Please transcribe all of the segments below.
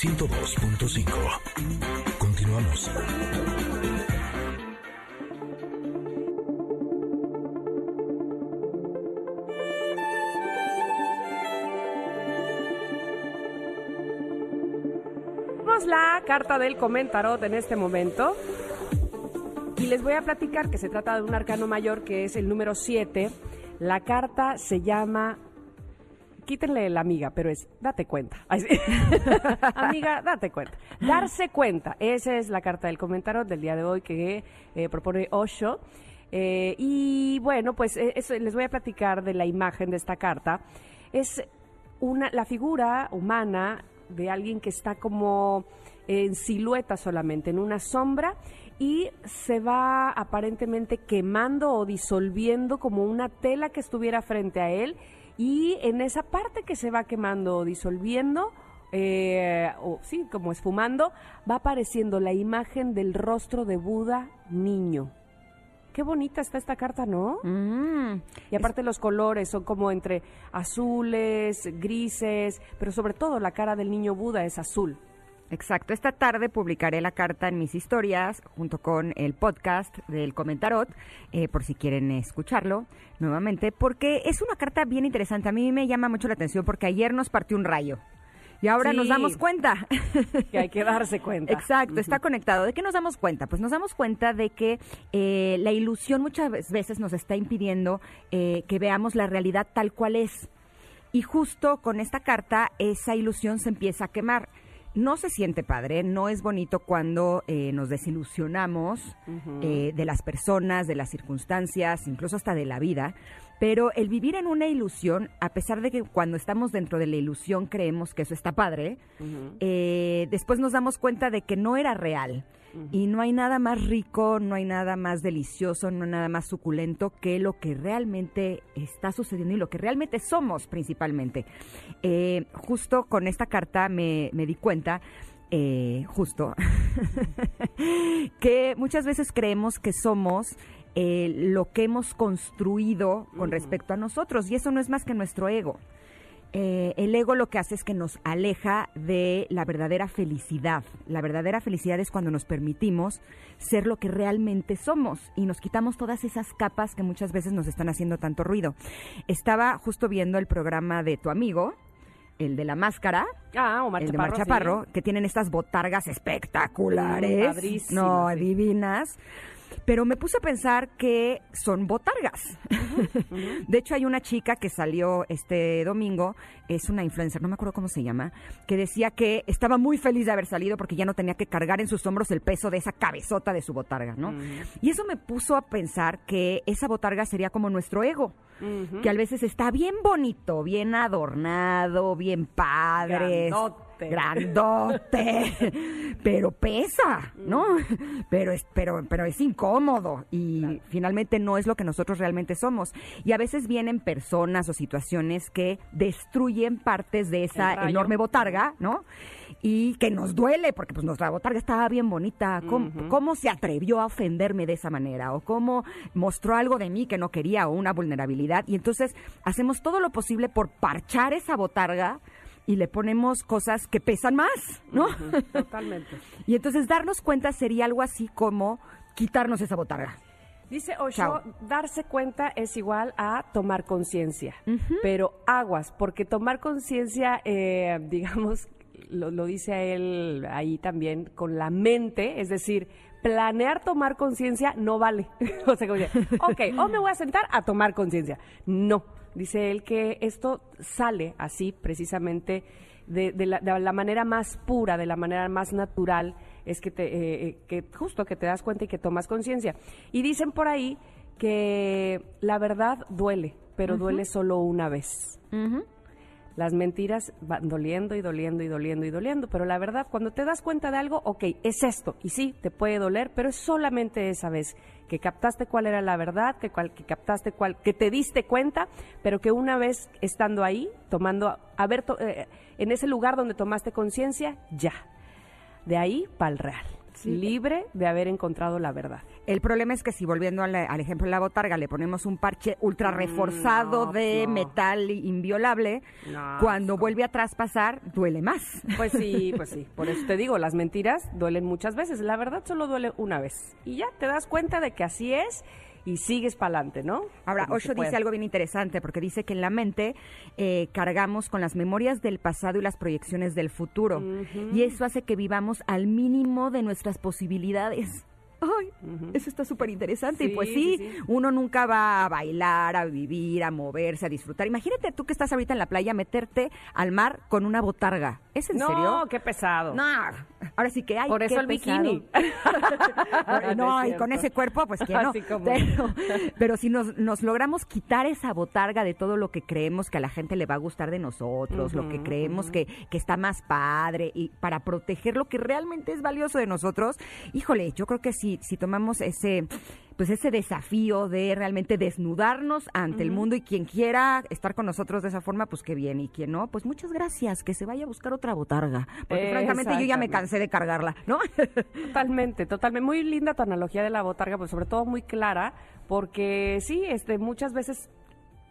102.5. Continuamos. La carta del comentarot en este momento. Y les voy a platicar que se trata de un arcano mayor que es el número 7. La carta se llama quítenle la amiga, pero es date cuenta. Amiga, date cuenta. Darse cuenta. Esa es la carta del comentario del día de hoy que eh, propone Osho. Eh, y bueno, pues eh, eso, les voy a platicar de la imagen de esta carta. Es una, la figura humana de alguien que está como en silueta solamente, en una sombra, y se va aparentemente quemando o disolviendo como una tela que estuviera frente a él y en esa parte que se va quemando o disolviendo, eh, o sí, como esfumando, va apareciendo la imagen del rostro de Buda niño. Qué bonita está esta carta, ¿no? Mm. Y aparte los colores son como entre azules, grises, pero sobre todo la cara del niño Buda es azul. Exacto, esta tarde publicaré la carta en mis historias junto con el podcast del Comentarot, eh, por si quieren escucharlo nuevamente, porque es una carta bien interesante. A mí me llama mucho la atención porque ayer nos partió un rayo. Y ahora nos damos cuenta. Que hay que darse cuenta. Exacto, está conectado. ¿De qué nos damos cuenta? Pues nos damos cuenta de que eh, la ilusión muchas veces nos está impidiendo eh, que veamos la realidad tal cual es. Y justo con esta carta, esa ilusión se empieza a quemar. No se siente padre, no es bonito cuando eh, nos desilusionamos eh, de las personas, de las circunstancias, incluso hasta de la vida. Pero el vivir en una ilusión, a pesar de que cuando estamos dentro de la ilusión creemos que eso está padre, eh, después nos damos cuenta de que no era real. Y no hay nada más rico, no hay nada más delicioso, no hay nada más suculento que lo que realmente está sucediendo y lo que realmente somos principalmente. Eh, justo con esta carta me, me di cuenta, eh, justo, que muchas veces creemos que somos eh, lo que hemos construido con respecto a nosotros y eso no es más que nuestro ego. Eh, el ego lo que hace es que nos aleja de la verdadera felicidad. La verdadera felicidad es cuando nos permitimos ser lo que realmente somos y nos quitamos todas esas capas que muchas veces nos están haciendo tanto ruido. Estaba justo viendo el programa de tu amigo, el de la máscara, Ah, Omar el de Chaparro. Mar sí. Chaparro, que tienen estas botargas espectaculares, no divinas. Pero me puse a pensar que son botargas. De hecho, hay una chica que salió este domingo, es una influencer, no me acuerdo cómo se llama, que decía que estaba muy feliz de haber salido porque ya no tenía que cargar en sus hombros el peso de esa cabezota de su botarga, ¿no? Y eso me puso a pensar que esa botarga sería como nuestro ego, que a veces está bien bonito, bien adornado, bien padre. Grandote. Grandote. pero pesa, ¿no? Pero es, pero, pero es incómodo y finalmente no es lo que nosotros realmente somos. Y a veces vienen personas o situaciones que destruyen partes de esa enorme botarga, ¿no? Y que nos duele, porque pues nuestra botarga estaba bien bonita. ¿Cómo, cómo se atrevió a ofenderme de esa manera? ¿O cómo mostró algo de mí que no quería o una vulnerabilidad? Y entonces hacemos todo lo posible por parchar esa botarga y le ponemos cosas que pesan más, ¿no? Totalmente. y entonces darnos cuenta sería algo así como quitarnos esa botarga. Dice Osho, Chao. darse cuenta es igual a tomar conciencia, pero aguas, porque tomar conciencia, eh, digamos, lo, lo dice a él ahí también, con la mente, es decir, planear tomar conciencia no vale. o sea, como dice, ok, o me voy a sentar a tomar conciencia. No, dice él que esto sale así precisamente de, de la, de la manera más pura, de la manera más natural, es que, te, eh, eh, que justo que te das cuenta y que tomas conciencia. Y dicen por ahí que la verdad duele, pero duele solo una vez. Las mentiras van doliendo y doliendo y doliendo y doliendo, pero la verdad, cuando te das cuenta de algo, ok, es esto, y sí, te puede doler, pero es solamente esa vez que captaste cuál era la verdad, que, cual- que captaste cuál, que te diste cuenta, pero que una vez estando ahí, tomando, haber to- eh, en ese lugar donde tomaste conciencia, ya, de ahí para el real, libre de haber encontrado la verdad. El problema es que si volviendo al, al ejemplo de la botarga le ponemos un parche ultra reforzado no, de no. metal inviolable, No, cuando vuelve a traspasar duele más. Pues sí, pues sí. Por eso te digo, las mentiras duelen muchas veces. La verdad solo duele una vez. Y ya te das cuenta de que así es y sigues para adelante, ¿no? Ahora, Como Osho dice algo bien interesante porque dice que en la mente eh, cargamos con las memorias del pasado y las proyecciones del futuro. Y eso hace que vivamos al mínimo de nuestras posibilidades. Ay, eso está súper interesante. y Sí, pues sí, sí, sí. uno nunca va a bailar, a vivir, a moverse, a disfrutar. Imagínate tú que estás ahorita en la playa, meterte al mar con una botarga. ¿Es en no, serio? qué pesado. No, ahora sí que hay. Por eso qué el pesado. bikini. no, No y con ese cuerpo, pues que no. Así como- Pero, pero si nos, nos logramos quitar esa botarga de todo lo que creemos que a la gente le va a gustar de nosotros, lo que creemos que, que está más padre, y para proteger lo que realmente es valioso de nosotros, híjole, yo creo que si, si tomamos ese pues ese desafío de realmente desnudarnos ante el mundo y quien quiera estar con nosotros de esa forma, pues qué bien, y quien no, pues muchas gracias, que se vaya a buscar otra botarga, porque francamente yo ya me cansé de cargarla, ¿no? Totalmente, totalmente. Muy linda tu analogía de la botarga, pues sobre todo muy clara, porque sí, este, muchas veces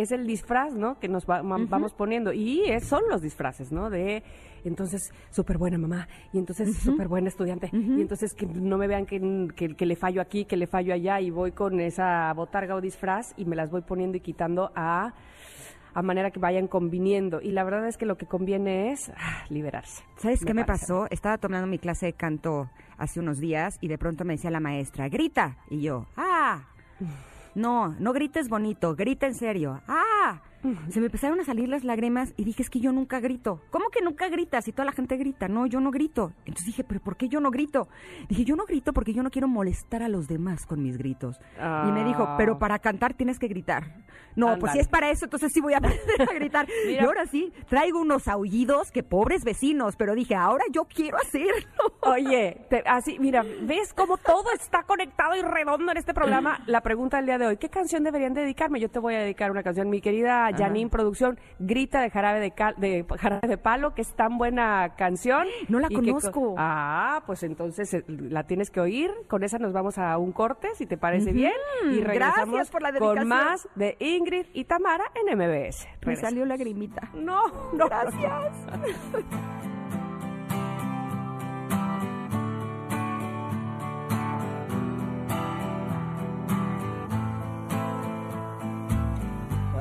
es el disfraz, ¿no? Que nos va- vamos poniendo. Y es- son los disfraces, ¿no? De, entonces, súper buena mamá, y entonces súper buena estudiante, y entonces que no me vean que, que, que le fallo aquí, que le fallo allá, y voy con esa botarga o disfraz y me las voy poniendo y quitando a a manera que vayan conviniendo. Y la verdad es que lo que conviene es ah, liberarse. ¿Sabes qué me parece. pasó? Estaba tomando mi clase de canto hace unos días y de pronto me decía la maestra, grita. Y yo, ah, no, no grites bonito, grita en serio. Ah, se me empezaron a salir las lágrimas y dije, es que yo nunca grito. ¿Cómo que nunca gritas? Si toda la gente grita. No, yo no grito. Entonces dije, pero ¿por qué yo no grito? Dije, yo no grito porque yo no quiero molestar a los demás con mis gritos. Y me dijo, Ah. pero para cantar tienes que gritar. No, pues si es para eso, entonces sí voy a aprender a gritar. Mira. Y ahora sí, traigo unos aullidos que pobres vecinos, pero dije, ahora yo quiero hacerlo. Oye, te- así, mira, ¿ves cómo todo está conectado y redondo en este programa? La pregunta del día de hoy, ¿qué canción deberían dedicarme? Yo te voy a dedicar una canción, mi querida Janine Producción, Grita de Jarabe de, Cal- de Jarabe de Palo, que es tan buena canción. No la que conozco. ah, pues entonces eh, la tienes que oír. Con esa nos vamos a un corte, si te parece bien. Y regresamos gracias por la con dedicación. más de Ingrid y Tamara en MBS. Me Regresamos. salió lagrimita. No, no. Gracias.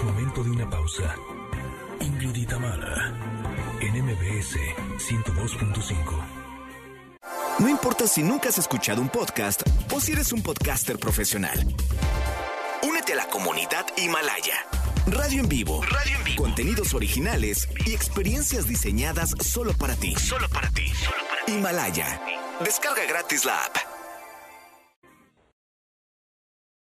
Es momento de una pausa. Ingrid y Tamara, en MBS 102.5. No importa si nunca has escuchado un podcast o si eres un podcaster profesional. Únete a la comunidad Himalaya. Radio en vivo. Radio en vivo. Contenidos originales y experiencias diseñadas solo para ti. Solo para ti. Himalaya. Descarga gratis la app.